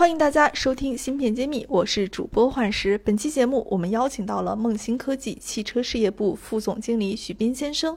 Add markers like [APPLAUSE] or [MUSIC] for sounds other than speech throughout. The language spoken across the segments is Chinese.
欢迎大家收听《芯片揭秘》，我是主播幻石。本期节目，我们邀请到了梦星科技汽车事业部副总经理许斌先生。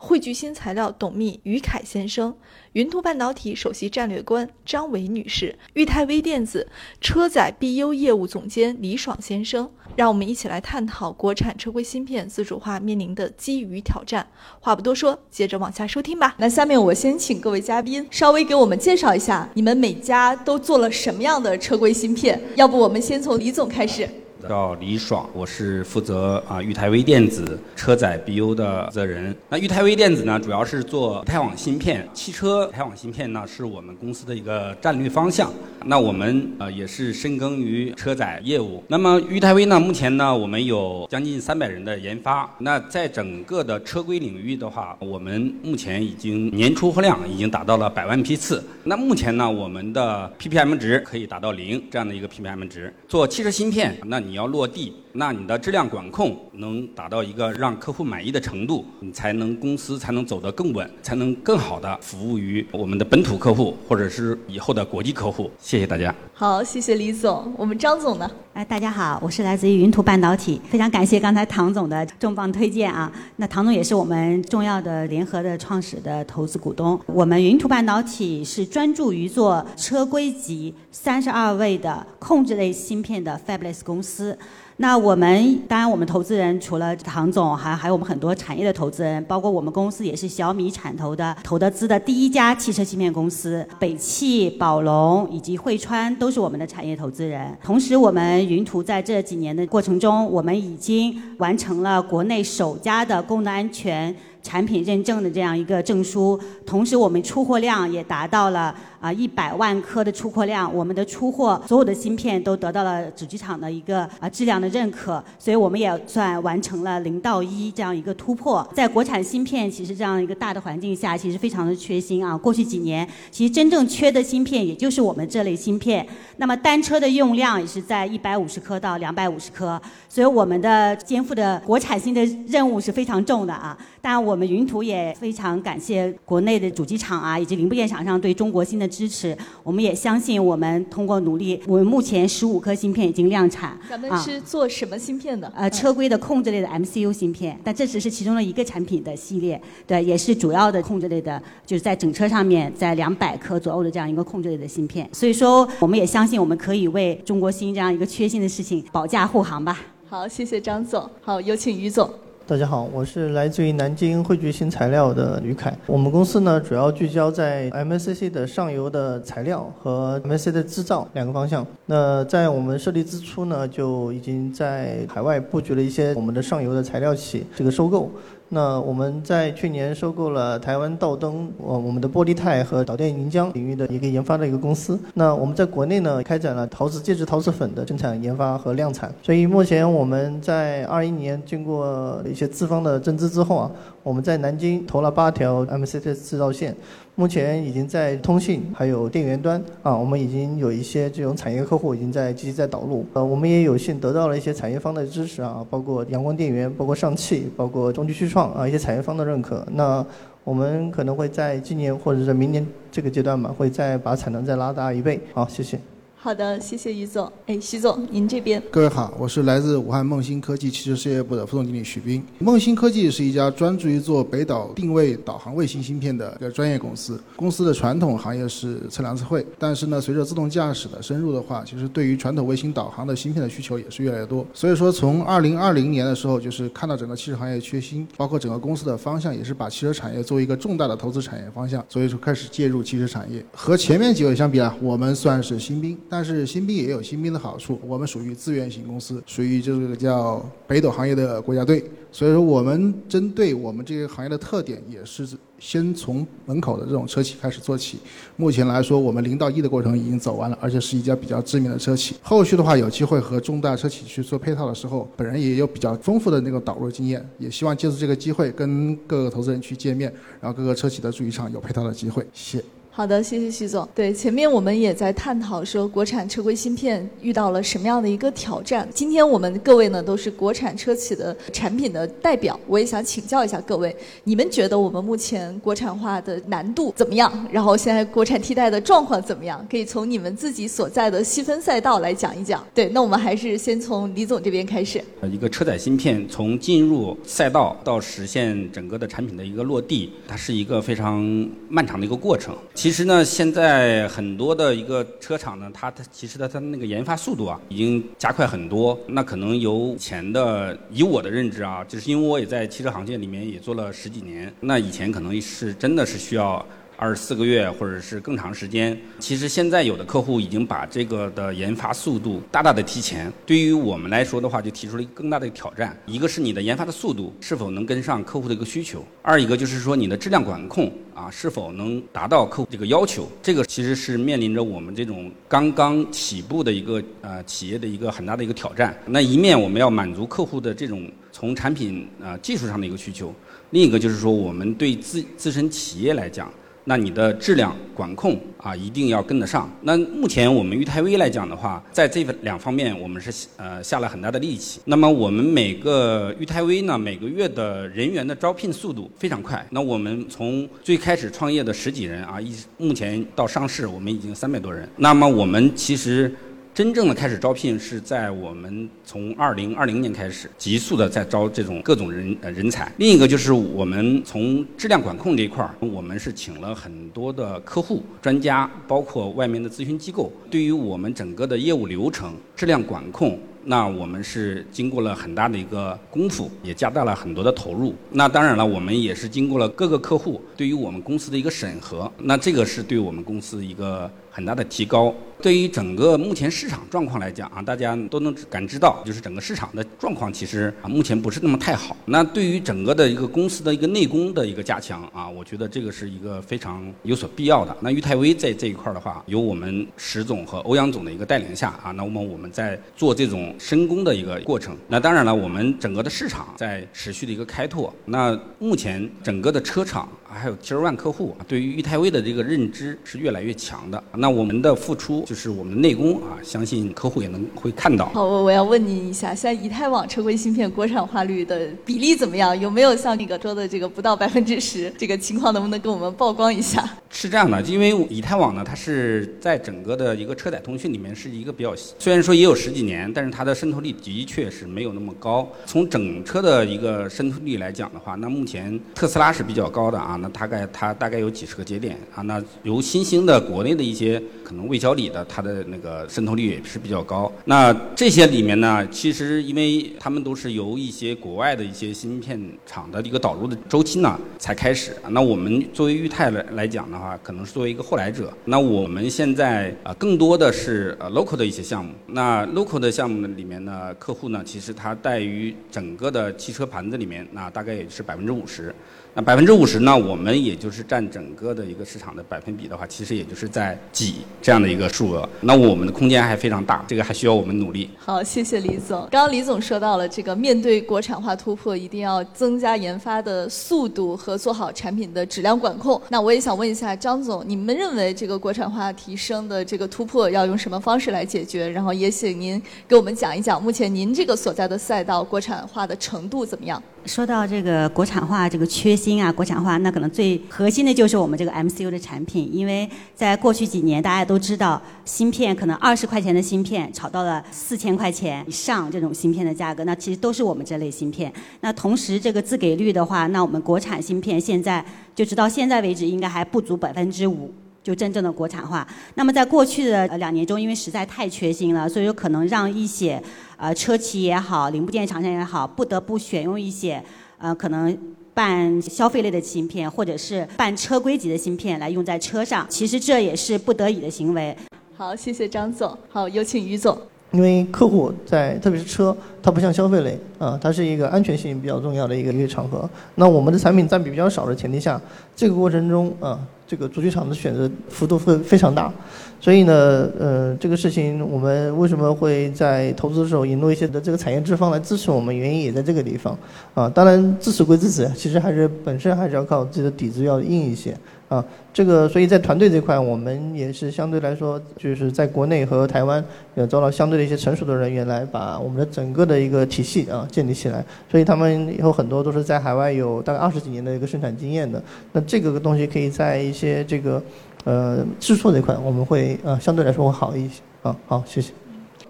汇聚新材料董秘于凯先生，云图半导体首席战略官张伟女士，裕泰微电子车载 BU 业务总监李爽先生，让我们一起来探讨国产车规芯片自主化面临的机遇挑战。话不多说，接着往下收听吧。那下面我先请各位嘉宾稍微给我们介绍一下，你们每家都做了什么样的车规芯片？要不我们先从李总开始。叫李爽，我是负责啊裕泰微电子车载 BU 的负责人。那裕泰微电子呢，主要是做泰网芯片，汽车泰网芯片呢是我们公司的一个战略方向。那我们呃也是深耕于车载业务。那么裕泰微呢，目前呢我们有将近三百人的研发。那在整个的车规领域的话，我们目前已经年出货量已经达到了百万批次。那目前呢，我们的 PPM 值可以达到零这样的一个 PPM 值。做汽车芯片，那你要落地，那你的质量管控能达到一个让客户满意的程度，你才能公司才能走得更稳，才能更好的服务于我们的本土客户或者是以后的国际客户。谢谢大家。好，谢谢李总。我们张总呢？哎，大家好，我是来自于云图半导体，非常感谢刚才唐总的重磅推荐啊。那唐总也是我们重要的联合的创始的投资股东。我们云图半导体是专注于做车规级三十二位的控制类芯片的 Fabless 公司。资那我们当然，我们投资人除了唐总，还还有我们很多产业的投资人，包括我们公司也是小米产投的投的资的第一家汽车芯片公司，北汽、宝龙以及汇川都是我们的产业投资人。同时，我们云图在这几年的过程中，我们已经完成了国内首家的功能安全产品认证的这样一个证书，同时我们出货量也达到了。啊，一百万颗的出货量，我们的出货所有的芯片都得到了主机厂的一个啊质量的认可，所以我们也算完成了零到一这样一个突破。在国产芯片其实这样一个大的环境下，其实非常的缺芯啊。过去几年，其实真正缺的芯片也就是我们这类芯片。那么单车的用量也是在一百五十颗到两百五十颗，所以我们的肩负的国产芯的任务是非常重的啊。当然，我们云图也非常感谢国内的主机厂啊以及零部件厂商对中国芯的。支持，我们也相信，我们通过努力，我们目前十五颗芯片已经量产。咱们是做什么芯片的？呃，车规的控制类的 MCU 芯片，但这只是其中的一个产品的系列，对，也是主要的控制类的，就是在整车上面，在两百颗左右的这样一个控制类的芯片。所以说，我们也相信，我们可以为中国芯这样一个缺芯的事情保驾护航吧。好，谢谢张总。好，有请于总。大家好，我是来自于南京汇聚新材料的吕凯。我们公司呢，主要聚焦在 MACC 的上游的材料和 MACC 的制造两个方向。那在我们设立之初呢，就已经在海外布局了一些我们的上游的材料企这个收购。那我们在去年收购了台湾道灯，我我们的玻璃钛和导电凝浆领域的一个研发的一个公司。那我们在国内呢，开展了陶瓷介质陶瓷粉的生产研发和量产。所以目前我们在二一年经过一些资方的增资之后啊，我们在南京投了八条 MCT 制造线。目前已经在通信还有电源端啊，我们已经有一些这种产业客户已经在积极在导入。呃，我们也有幸得到了一些产业方的支持啊，包括阳光电源，包括上汽，包括中继旭创啊一些产业方的认可。那我们可能会在今年或者是明年这个阶段吧，会再把产能再拉大一倍。好，谢谢。好的，谢谢于总。哎，徐总，您这边。各位好，我是来自武汉梦星科技汽车事业部的副总经理许斌。梦星科技是一家专注于做北岛定位导航卫星芯片的一个专业公司。公司的传统行业是测量测绘，但是呢，随着自动驾驶的深入的话，其实对于传统卫星导航的芯片的需求也是越来越多。所以说，从二零二零年的时候，就是看到整个汽车行业缺芯，包括整个公司的方向也是把汽车产业作为一个重大的投资产业方向，所以说开始介入汽车产业。和前面几位相比啊，我们算是新兵。但是新兵也有新兵的好处，我们属于资源型公司，属于这个叫北斗行业的国家队，所以说我们针对我们这个行业的特点，也是先从门口的这种车企开始做起。目前来说，我们零到一的过程已经走完了，而且是一家比较知名的车企。后续的话，有机会和重大车企去做配套的时候，本人也有比较丰富的那个导入经验，也希望借助这个机会跟各个投资人去见面，然后各个车企的主机厂有配套的机会。谢谢。好的，谢谢徐总。对，前面我们也在探讨说，国产车规芯片遇到了什么样的一个挑战。今天我们各位呢都是国产车企的产品的代表，我也想请教一下各位，你们觉得我们目前国产化的难度怎么样？然后现在国产替代的状况怎么样？可以从你们自己所在的细分赛道来讲一讲。对，那我们还是先从李总这边开始。呃一个车载芯片从进入赛道到实现整个的产品的一个落地，它是一个非常漫长的一个过程。其实呢，现在很多的一个车厂呢，它它其实它它那个研发速度啊，已经加快很多。那可能由前的，以我的认知啊，就是因为我也在汽车行业里面也做了十几年，那以前可能是真的是需要。二十四个月，或者是更长时间。其实现在有的客户已经把这个的研发速度大大的提前。对于我们来说的话，就提出了一个更大的挑战。一个是你的研发的速度是否能跟上客户的一个需求；二一个就是说你的质量管控啊是否能达到客户这个要求。这个其实是面临着我们这种刚刚起步的一个呃企业的一个很大的一个挑战。那一面我们要满足客户的这种从产品啊技术上的一个需求，另一个就是说我们对自自身企业来讲。那你的质量管控啊，一定要跟得上。那目前我们裕泰威来讲的话，在这两方面我们是呃下了很大的力气。那么我们每个裕泰威呢，每个月的人员的招聘速度非常快。那我们从最开始创业的十几人啊，一目前到上市，我们已经三百多人。那么我们其实。真正的开始招聘是在我们从二零二零年开始，急速的在招这种各种人呃人才。另一个就是我们从质量管控这一块儿，我们是请了很多的客户专家，包括外面的咨询机构，对于我们整个的业务流程、质量管控。那我们是经过了很大的一个功夫，也加大了很多的投入。那当然了，我们也是经过了各个客户对于我们公司的一个审核。那这个是对我们公司一个很大的提高。对于整个目前市场状况来讲啊，大家都能感知到，就是整个市场的状况其实啊目前不是那么太好。那对于整个的一个公司的一个内功的一个加强啊，我觉得这个是一个非常有所必要的。那裕泰威在这一块的话，有我们石总和欧阳总的一个带领下啊，那么我们在做这种。深工的一个过程。那当然了，我们整个的市场在持续的一个开拓。那目前整个的车厂还有 Tier One 客户对于裕泰威的这个认知是越来越强的。那我们的付出就是我们的内功啊，相信客户也能会看到。好，我我要问您一下，像以太网车规芯片国产化率的比例怎么样？有没有像那个说的这个不到百分之十 [LAUGHS] 这个情况？能不能给我们曝光一下？是这样的，因为以太网呢，它是在整个的一个车载通讯里面是一个比较，虽然说也有十几年，但是它的渗透率的确是没有那么高。从整车的一个渗透率来讲的话，那目前特斯拉是比较高的啊，那大概它大概有几十个节点啊。那由新兴的国内的一些可能魏小李的，它的那个渗透率也是比较高。那这些里面呢，其实因为他们都是由一些国外的一些芯片厂的一个导入的周期呢才开始。那我们作为裕泰来来讲的话，可能是作为一个后来者。那我们现在啊，更多的是呃 local 的一些项目。那 local 的项目，里面呢，客户呢，其实它在于整个的汽车盘子里面，那大概也是百分之五十。那百分之五十呢，我们也就是占整个的一个市场的百分比的话，其实也就是在几这样的一个数额。那我们的空间还非常大，这个还需要我们努力。好，谢谢李总。刚刚李总说到了这个，面对国产化突破，一定要增加研发的速度和做好产品的质量管控。那我也想问一下张总，你们认为这个国产化提升的这个突破要用什么方式来解决？然后也请您给我们讲一讲，目前您这个所在的赛道国产化的程度怎么样？说到这个国产化这个缺芯啊，国产化那可能最核心的就是我们这个 MCU 的产品，因为在过去几年大家都知道，芯片可能二十块钱的芯片炒到了四千块钱以上这种芯片的价格，那其实都是我们这类芯片。那同时这个自给率的话，那我们国产芯片现在就直到现在为止应该还不足百分之五。就真正的国产化。那么在过去的两年中，因为实在太缺芯了，所以说可能让一些呃车企也好，零部件厂商也好，不得不选用一些呃可能半消费类的芯片，或者是半车规级的芯片来用在车上。其实这也是不得已的行为。好，谢谢张总。好，有请于总。因为客户在特别是车，它不像消费类啊，它是一个安全性比较重要的一个一个场合。那我们的产品占比比较少的前提下，这个过程中啊，这个足球场的选择幅度会非常大。所以呢，呃，这个事情我们为什么会在投资的时候引入一些的这个产业之方来支持我们，原因也在这个地方啊。当然支持归支持，其实还是本身还是要靠自己的底子要硬一些。啊，这个所以在团队这块，我们也是相对来说，就是在国内和台湾也招到相对的一些成熟的人员来把我们的整个的一个体系啊建立起来。所以他们以后很多都是在海外有大概二十几年的一个生产经验的。那这个东西可以在一些这个呃制作这块，我们会呃相对来说会好一些。啊，好，谢谢。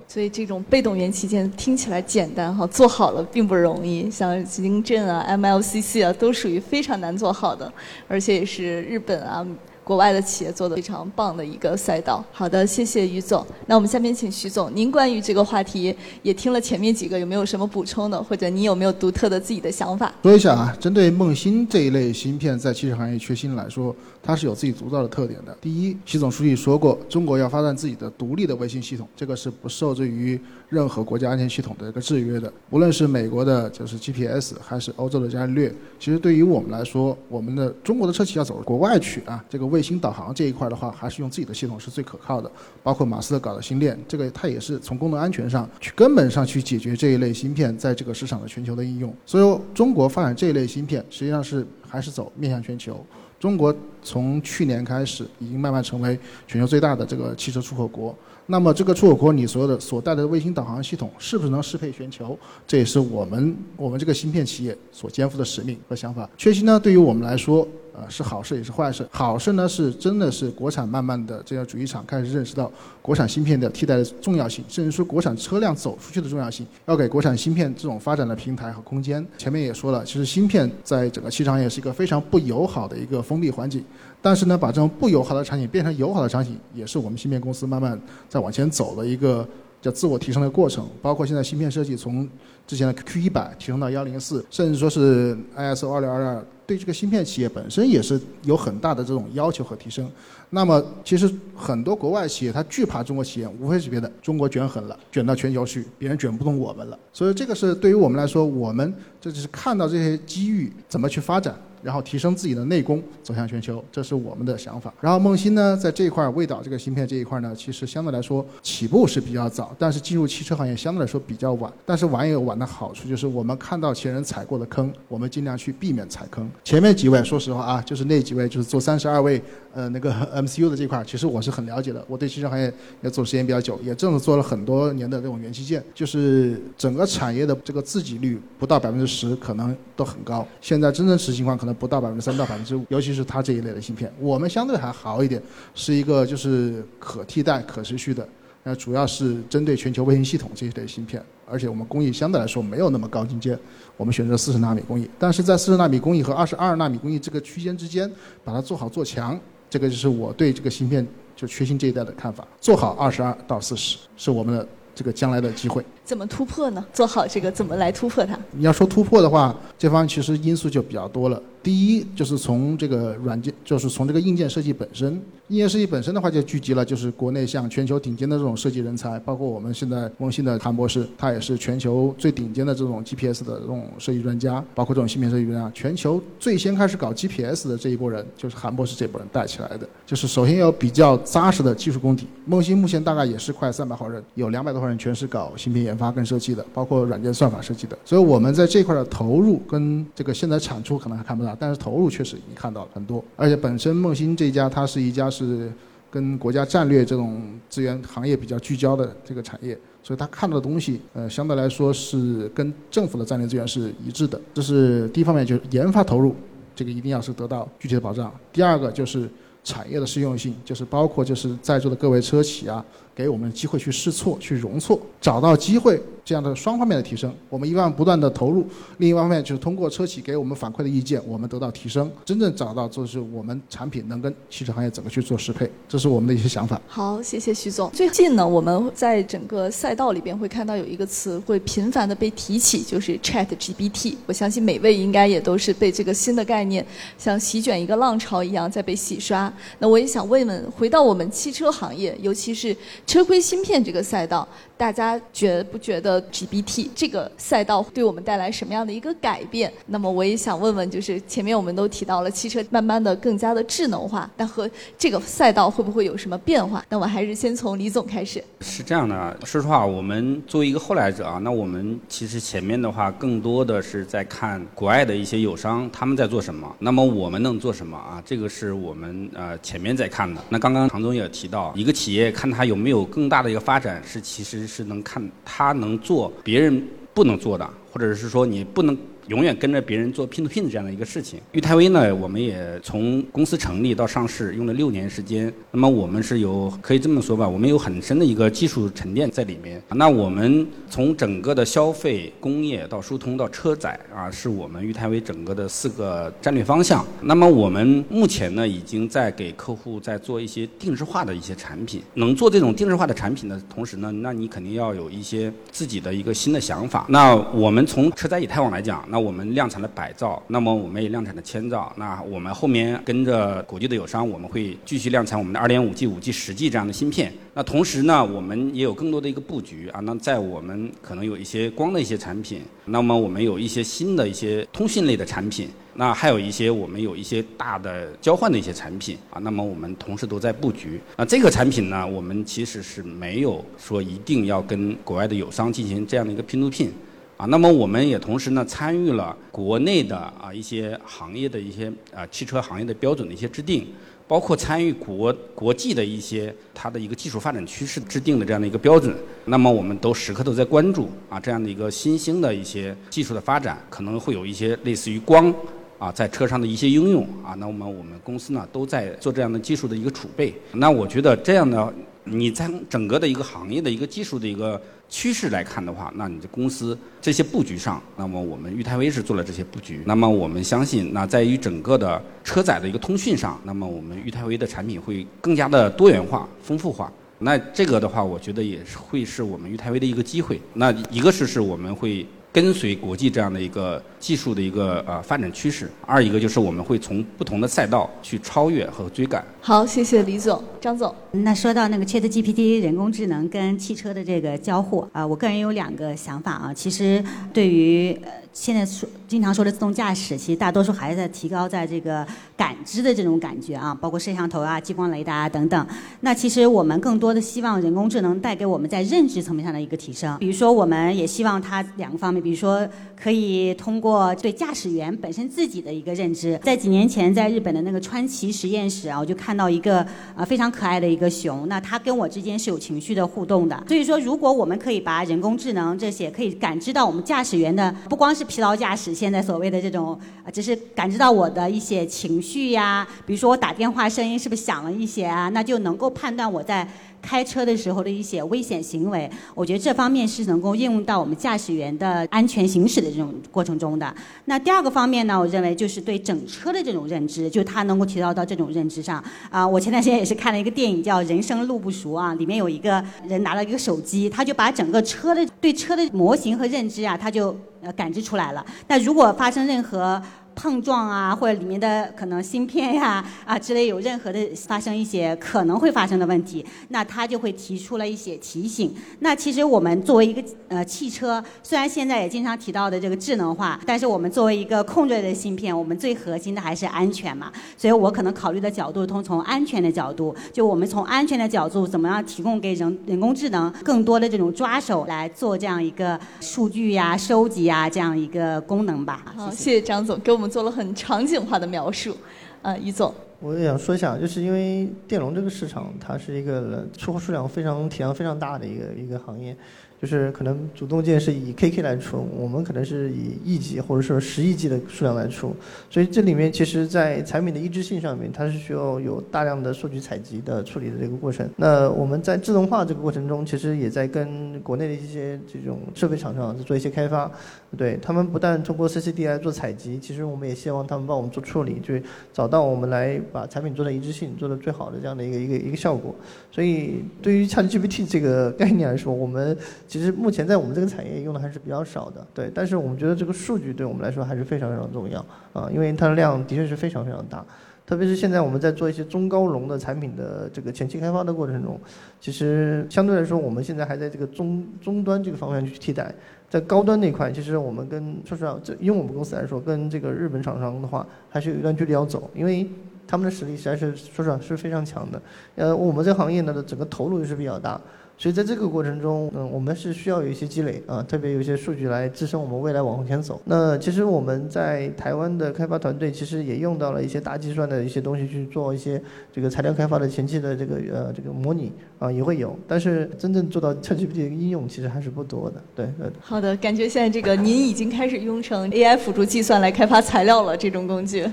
所以这种被动元器件听起来简单哈，做好了并不容易。像晶振啊、MLCC 啊，都属于非常难做好的，而且也是日本啊。国外的企业做的非常棒的一个赛道。好的，谢谢于总。那我们下面请徐总，您关于这个话题也听了前面几个，有没有什么补充的，或者你有没有独特的自己的想法？说一下啊，针对梦芯这一类芯片在汽车行业缺芯来说，它是有自己独到的特点的。第一，习总书记说过，中国要发展自己的独立的卫星系统，这个是不受制于任何国家安全系统的一个制约的。无论是美国的，就是 GPS，还是欧洲的伽利略，其实对于我们来说，我们的中国的车企要走国外去啊，这个卫卫星导航这一块的话，还是用自己的系统是最可靠的。包括马斯克搞的星链，这个它也是从功能安全上去根本上去解决这一类芯片在这个市场的全球的应用。所以中国发展这一类芯片，实际上是还是走面向全球。中国从去年开始，已经慢慢成为全球最大的这个汽车出口国。那么这个出口国，你所有的所带的卫星导航系统，是不是能适配全球？这也是我们我们这个芯片企业所肩负的使命和想法。缺芯呢，对于我们来说。呃，是好事也是坏事。好事呢，是真的是国产慢慢的这些主机厂开始认识到国产芯片的替代的重要性，甚至说国产车辆走出去的重要性，要给国产芯片这种发展的平台和空间。前面也说了，其实芯片在整个汽车行业是一个非常不友好的一个封闭环境，但是呢，把这种不友好的场景变成友好的场景，也是我们芯片公司慢慢在往前走的一个叫自我提升的过程。包括现在芯片设计从之前的 Q 一百提升到幺零四，甚至说是 ISO 二六二二。对这个芯片企业本身也是有很大的这种要求和提升。那么，其实很多国外企业它惧怕中国企业，无非是别的，中国卷狠了，卷到全球去，别人卷不动我们了。所以这个是对于我们来说，我们这就是看到这些机遇，怎么去发展。然后提升自己的内功，走向全球，这是我们的想法。然后梦欣呢，在这一块，味道这个芯片这一块呢，其实相对来说起步是比较早，但是进入汽车行业相对来说比较晚。但是晚也有晚的好处，就是我们看到前人踩过的坑，我们尽量去避免踩坑。前面几位，说实话啊，就是那几位，就是做三十二位，呃，那个 [LAUGHS] MCU 的这块，其实我是很了解的。我对汽车行业也做时间比较久，也正是做了很多年的这种元器件，就是整个产业的这个自给率不到百分之十，可能都很高。现在真正实际情况可能。不到百分之三到百分之五，尤其是它这一类的芯片，我们相对还好一点，是一个就是可替代、可持续的。那主要是针对全球卫星系统这一类芯片，而且我们工艺相对来说没有那么高精尖，我们选择四十纳米工艺。但是在四十纳米工艺和二十二纳米工艺这个区间之间，把它做好做强，这个就是我对这个芯片就缺芯这一代的看法。做好二十二到四十，是我们的这个将来的机会。怎么突破呢？做好这个怎么来突破它？你要说突破的话，这方面其实因素就比较多了。第一就是从这个软件，就是从这个硬件设计本身。硬件设计本身的话，就聚集了就是国内像全球顶尖的这种设计人才，包括我们现在梦芯的韩博士，他也是全球最顶尖的这种 GPS 的这种设计专家，包括这种芯片设计专家。全球最先开始搞 GPS 的这一波人，就是韩博士这波人带起来的。就是首先要比较扎实的技术功底。梦欣目前大概也是快三百号人，有两百多号人全是搞芯片研发跟设计的，包括软件算法设计的。所以我们在这块的投入跟这个现在产出可能还看不到，但是投入确实已经看到了很多。而且本身梦芯这家，它是一家是跟国家战略这种资源行业比较聚焦的这个产业，所以他看到的东西，呃，相对来说是跟政府的战略资源是一致的。这是第一方面，就是研发投入，这个一定要是得到具体的保障。第二个就是产业的适用性，就是包括就是在座的各位车企啊。给我们机会去试错、去容错，找到机会，这样的双方面的提升。我们一方面不断的投入，另一方面就是通过车企给我们反馈的意见，我们得到提升，真正找到就是我们产品能跟汽车行业怎么去做适配，这是我们的一些想法。好，谢谢徐总。最近呢，我们在整个赛道里边会看到有一个词会频繁的被提起，就是 Chat GPT。我相信每位应该也都是被这个新的概念像席卷一个浪潮一样在被洗刷。那我也想问问，回到我们汽车行业，尤其是车规芯片这个赛道，大家觉不觉得 GPT 这个赛道对我们带来什么样的一个改变？那么我也想问问，就是前面我们都提到了汽车慢慢的更加的智能化，但和这个赛道会不会有什么变化？那我还是先从李总开始。是这样的，说实话，我们作为一个后来者啊，那我们其实前面的话更多的是在看国外的一些友商他们在做什么，那么我们能做什么啊？这个是我们呃前面在看的。那刚刚唐总也提到，一个企业看它有没有有更大的一个发展，是其实是能看他能做别人不能做的，或者是说你不能。永远跟着别人做拼图拼这样的一个事情。裕泰威呢，我们也从公司成立到上市用了六年时间。那么我们是有可以这么说吧，我们有很深的一个技术沉淀在里面。那我们从整个的消费、工业到疏通到车载啊，是我们裕泰威整个的四个战略方向。那么我们目前呢，已经在给客户在做一些定制化的一些产品。能做这种定制化的产品的同时呢，那你肯定要有一些自己的一个新的想法。那我们从车载以太网来讲，那我们量产了百兆，那么我们也量产了千兆。那我们后面跟着国际的友商，我们会继续量产我们的二点五 G、五 G、十 G 这样的芯片。那同时呢，我们也有更多的一个布局啊。那在我们可能有一些光的一些产品，那么我们有一些新的一些通信类的产品，那还有一些我们有一些大的交换的一些产品啊。那么我们同时都在布局。那这个产品呢，我们其实是没有说一定要跟国外的友商进行这样的一个拼图拼。啊，那么我们也同时呢参与了国内的啊一些行业的一些啊汽车行业的标准的一些制定，包括参与国国际的一些它的一个技术发展趋势制定的这样的一个标准。那么我们都时刻都在关注啊这样的一个新兴的一些技术的发展，可能会有一些类似于光啊在车上的一些应用啊。那么我们公司呢都在做这样的技术的一个储备。那我觉得这样的你在整个的一个行业的一个技术的一个。趋势来看的话，那你的公司这些布局上，那么我们裕泰威是做了这些布局。那么我们相信，那在于整个的车载的一个通讯上，那么我们裕泰威的产品会更加的多元化、丰富化。那这个的话，我觉得也是会是我们裕泰威的一个机会。那一个是是我们会。跟随国际这样的一个技术的一个呃发展趋势，二一个就是我们会从不同的赛道去超越和追赶。好，谢谢李总、张总。那说到那个 Chat GPT 人工智能跟汽车的这个交互啊，我个人有两个想法啊。其实对于呃现在说经常说的自动驾驶，其实大多数还是在提高在这个感知的这种感觉啊，包括摄像头啊、激光雷达啊等等。那其实我们更多的希望人工智能带给我们在认知层面上的一个提升。比如说，我们也希望它两个方面。比如说，可以通过对驾驶员本身自己的一个认知，在几年前，在日本的那个川崎实验室啊，我就看到一个啊非常可爱的一个熊，那它跟我之间是有情绪的互动的。所以说，如果我们可以把人工智能这些可以感知到我们驾驶员的，不光是疲劳驾驶，现在所谓的这种啊，只是感知到我的一些情绪呀，比如说我打电话声音是不是响了一些啊，那就能够判断我在。开车的时候的一些危险行为，我觉得这方面是能够应用到我们驾驶员的安全行驶的这种过程中的。那第二个方面呢，我认为就是对整车的这种认知，就它能够提高到这种认知上。啊，我前段时间也是看了一个电影叫《人生路不熟》啊，里面有一个人拿了一个手机，他就把整个车的对车的模型和认知啊，他就呃感知出来了。那如果发生任何碰撞啊，或者里面的可能芯片呀啊之类有任何的发生一些可能会发生的问题，那它就会提出了一些提醒。那其实我们作为一个呃汽车，虽然现在也经常提到的这个智能化，但是我们作为一个控制的芯片，我们最核心的还是安全嘛。所以我可能考虑的角度从从安全的角度，就我们从安全的角度怎么样提供给人人工智能更多的这种抓手来做这样一个数据呀收集呀这样一个功能吧。好，谢谢张总给我们。做了很场景化的描述，啊，于总，我也想说一下，就是因为电容这个市场，它是一个出货数量非常体量非常大的一个一个行业。就是可能主动件是以 KK 来出，我们可能是以亿级或者说十亿级的数量来出，所以这里面其实，在产品的一致性上面，它是需要有大量的数据采集的处理的这个过程。那我们在自动化这个过程中，其实也在跟国内的一些这种设备厂商做一些开发，对他们不但通过 CCD 来做采集，其实我们也希望他们帮我们做处理，就是找到我们来把产品做的一致性做的最好的这样的一个一个一个效果。所以对于 ChatGPT 这个概念来说，我们其实目前在我们这个产业用的还是比较少的，对。但是我们觉得这个数据对我们来说还是非常非常重要啊，因为它的量的确是非常非常大。特别是现在我们在做一些中高龙的产品的这个前期开发的过程中，其实相对来说，我们现在还在这个中终端这个方向去替代。在高端那块，其实我们跟说实话，这因为我们公司来说，跟这个日本厂商的话，还是有一段距离要走，因为他们的实力实在是说实话是非常强的。呃，我们这个行业呢的整个投入也是比较大。所以在这个过程中，嗯，我们是需要有一些积累啊，特别有一些数据来支撑我们未来往前走。那其实我们在台湾的开发团队，其实也用到了一些大计算的一些东西去做一些这个材料开发的前期的这个呃这个模拟啊，也会有。但是真正做到 ChatGPT 的应用，其实还是不多的。对，好的，感觉现在这个您已经开始用成 AI 辅助计算来开发材料了，这种工具。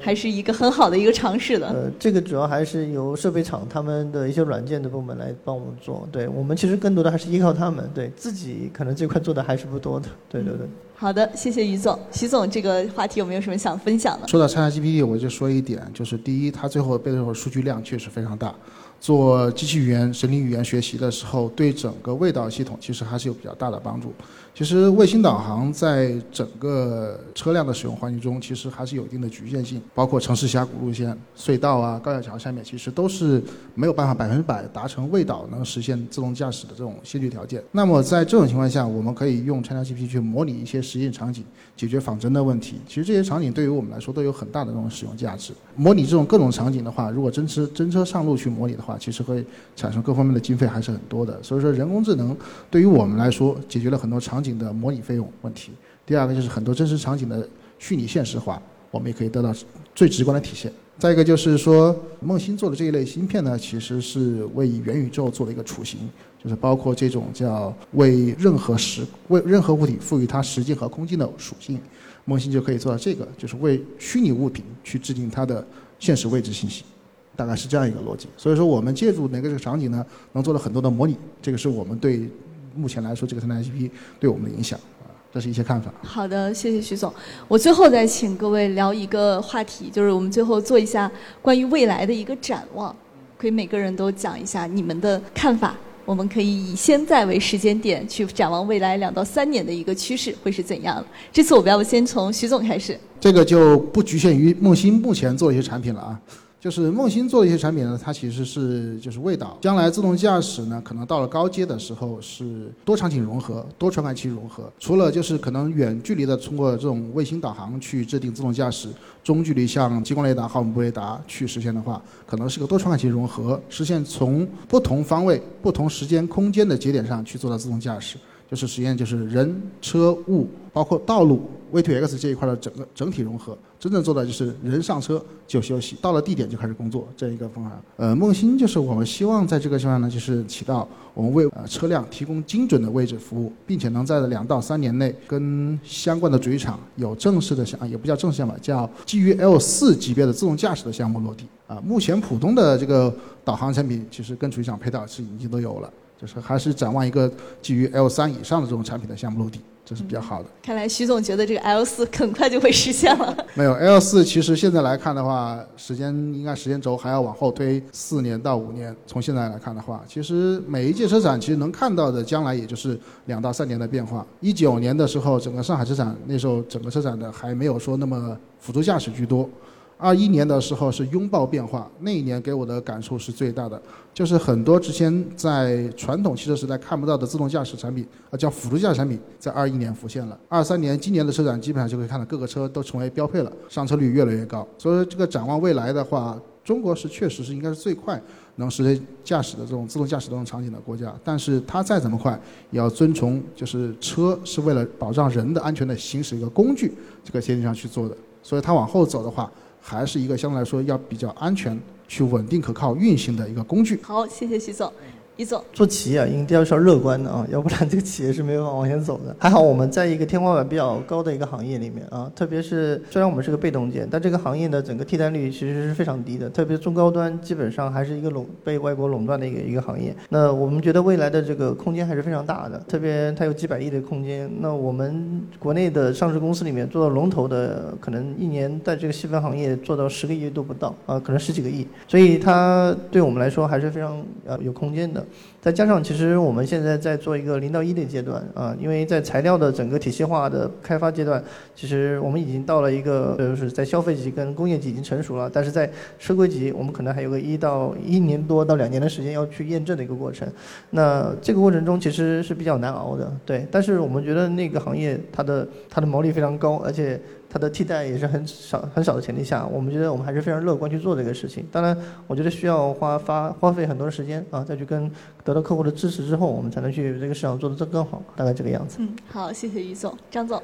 还是一个很好的一个尝试的。呃，这个主要还是由设备厂他们的一些软件的部门来帮我们做。对我们其实更多的还是依靠他们，对自己可能这块做的还是不多的。对对对。好的，谢谢于总。徐总，这个话题有没有什么想分享的？说到 ChatGPT，我就说一点，就是第一，它最后背后数据量确实非常大。做机器语言、神经语言学习的时候，对整个味道系统其实还是有比较大的帮助。其实卫星导航在整个车辆的使用环境中，其实还是有一定的局限性，包括城市峡谷路线、隧道啊、高架桥下面，其实都是没有办法百分之百达成味导能实现自动驾驶的这种先决条件。那么在这种情况下，我们可以用 ChatGPT 去模拟一些实验场景，解决仿真的问题。其实这些场景对于我们来说都有很大的这种使用价值。模拟这种各种场景的话，如果真车真车上路去模拟的话，其实会产生各方面的经费还是很多的。所以说，人工智能对于我们来说，解决了很多场景。的模拟费用问题，第二个就是很多真实场景的虚拟现实化，我们也可以得到最直观的体现。再一个就是说，梦星做的这一类芯片呢，其实是为元宇宙做了一个雏形，就是包括这种叫为任何时为任何物体赋予它时间和空间的属性，梦星就可以做到这个，就是为虚拟物品去制定它的现实位置信息，大概是这样一个逻辑。所以说，我们借助哪个这个场景呢，能做了很多的模拟，这个是我们对。目前来说，这个 ChatGPT 对我们的影响啊，这是一些看法。好的，谢谢徐总。我最后再请各位聊一个话题，就是我们最后做一下关于未来的一个展望，可以每个人都讲一下你们的看法。我们可以以现在为时间点去展望未来两到三年的一个趋势会是怎样的。这次我们要不先从徐总开始？这个就不局限于梦欣目前做一些产品了啊。就是梦星做的一些产品呢，它其实是就是味道。将来自动驾驶呢，可能到了高阶的时候是多场景融合、多传感器融合。除了就是可能远距离的通过这种卫星导航去制定自动驾驶，中距离像激光雷达、毫米波雷达去实现的话，可能是个多传感器融合，实现从不同方位、不同时间、空间的节点上去做到自动驾驶。就是实验，就是人、车、物，包括道路 V2X 这一块的整个整体融合，真正做到就是人上车就休息，到了地点就开始工作这一个方案。呃，梦星就是我们希望在这个地方呢，就是起到我们为呃车辆提供精准的位置服务，并且能在两到三年内跟相关的主机厂有正式的项，也不叫正式项目，叫基于 L 四级别的自动驾驶的项目落地。啊，目前普通的这个导航产品其实跟主机厂配套是已经都有了。就是还是展望一个基于 L 三以上的这种产品的项目落地，这是比较好的。看来徐总觉得这个 L 四很快就会实现了。[LAUGHS] 没有 L 四，其实现在来看的话，时间应该时间轴还要往后推四年到五年。从现在来看的话，其实每一届车展其实能看到的将来也就是两到三年的变化。一九年的时候，整个上海车展那时候整个车展的还没有说那么辅助驾驶居多。二一年的时候是拥抱变化，那一年给我的感受是最大的，就是很多之前在传统汽车时代看不到的自动驾驶产品，啊叫辅助驾驶产品，在二一年浮现了。二三年今年的车展基本上就可以看到各个车都成为标配了，上车率越来越高。所以说这个展望未来的话，中国是确实是应该是最快能实现驾驶的这种自动驾驶这种场景的国家，但是它再怎么快，也要遵从就是车是为了保障人的安全的行驶一个工具这个前提上去做的，所以它往后走的话。还是一个相对来说要比较安全、去稳定可靠运行的一个工具。好，谢谢徐总。李总，做企业啊，一定要是要乐观的啊，[LAUGHS] 要不然这个企业是没有法往前走的。还好我们在一个天花板比较高的一个行业里面啊，特别是虽然我们是个被动件，但这个行业的整个替代率其实是非常低的，特别中高端基本上还是一个垄被外国垄断的一个一个行业。那我们觉得未来的这个空间还是非常大的，特别它有几百亿的空间。那我们国内的上市公司里面做到龙头的，可能一年在这个细分行业做到十个亿都不到啊，可能十几个亿，所以它对我们来说还是非常呃有空间的。再加上其实我们现在在做一个零到一的阶段啊，因为在材料的整个体系化的开发阶段，其实我们已经到了一个就是在消费级跟工业级已经成熟了，但是在车规级我们可能还有个一到一年多到两年的时间要去验证的一个过程。那这个过程中其实是比较难熬的，对。但是我们觉得那个行业它的它的毛利非常高，而且。它的替代也是很少很少的前提下，我们觉得我们还是非常乐观去做这个事情。当然，我觉得需要花发花费很多的时间啊，再去跟得到客户的支持之后，我们才能去这个市场做得更更好，大概这个样子。嗯，好，谢谢于总，张总。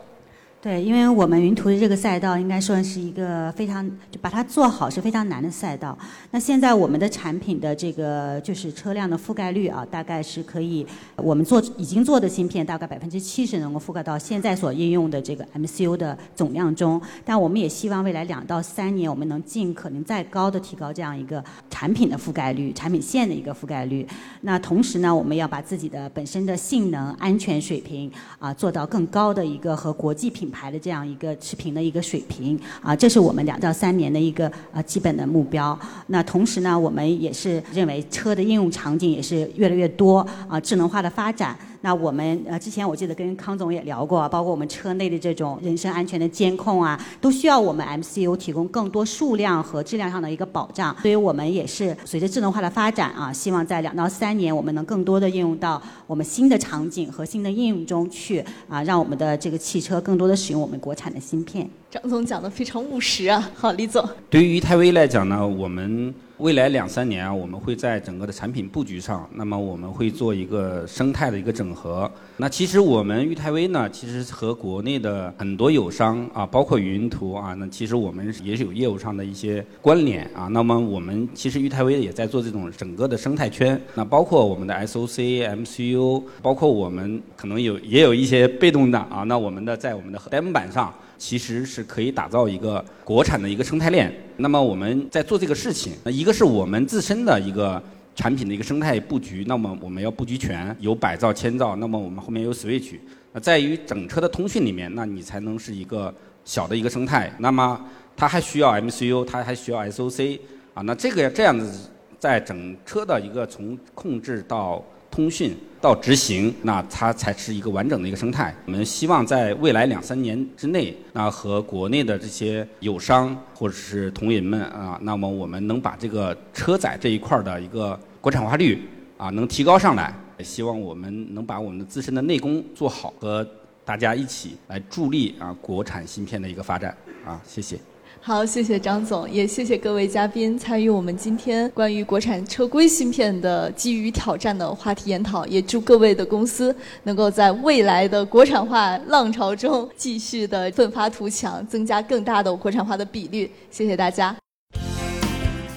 对，因为我们云图的这个赛道应该算是一个非常，就把它做好是非常难的赛道。那现在我们的产品的这个就是车辆的覆盖率啊，大概是可以，我们做已经做的芯片大概百分之七十能够覆盖到现在所应用的这个 MCU 的总量中。但我们也希望未来两到三年，我们能尽可能再高的提高这样一个产品的覆盖率、产品线的一个覆盖率。那同时呢，我们要把自己的本身的性能、安全水平啊做到更高的一个和国际品。牌的这样一个持平的一个水平啊，这是我们两到三年的一个呃基本的目标。那同时呢，我们也是认为车的应用场景也是越来越多啊，智能化的发展。那我们呃之前我记得跟康总也聊过，包括我们车内的这种人身安全的监控啊，都需要我们 MCU 提供更多数量和质量上的一个保障。所以我们也是随着智能化的发展啊，希望在两到三年，我们能更多的应用到我们新的场景和新的应用中去啊，让我们的这个汽车更多的使用我们国产的芯片。张总讲的非常务实啊，好，李总。对于泰威来讲呢，我们。未来两三年啊，我们会在整个的产品布局上，那么我们会做一个生态的一个整合。那其实我们裕泰威呢，其实和国内的很多友商啊，包括云图啊，[LAUGHS] 那其实我们也是有业务上的一些关联啊。那么我们其实裕泰威也在做这种整个的生态圈。那包括我们的 SOC、MCU，包括我们可能有也有一些被动的啊。那我们的在我们的 M 板上。其实是可以打造一个国产的一个生态链。那么我们在做这个事情，一个是我们自身的一个产品的一个生态布局，那么我们要布局全，有百兆、千兆，那么我们后面有 Switch。那在于整车的通讯里面，那你才能是一个小的一个生态。那么它还需要 MCU，它还需要 SOC 啊。那这个这样子，在整车的一个从控制到通讯。到执行，那它才是一个完整的一个生态。我们希望在未来两三年之内，那和国内的这些友商或者是同仁们啊，那么我们能把这个车载这一块的一个国产化率啊，能提高上来。也希望我们能把我们的自身的内功做好，和大家一起来助力啊国产芯片的一个发展啊，谢谢。好，谢谢张总，也谢谢各位嘉宾参与我们今天关于国产车规芯片的基于挑战的话题研讨。也祝各位的公司能够在未来的国产化浪潮中继续的奋发图强，增加更大的国产化的比率。谢谢大家。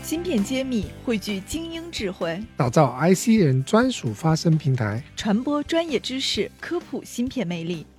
芯片揭秘，汇聚精英智慧，打造 IC 人专属发声平台，传播专业知识，科普芯片魅力。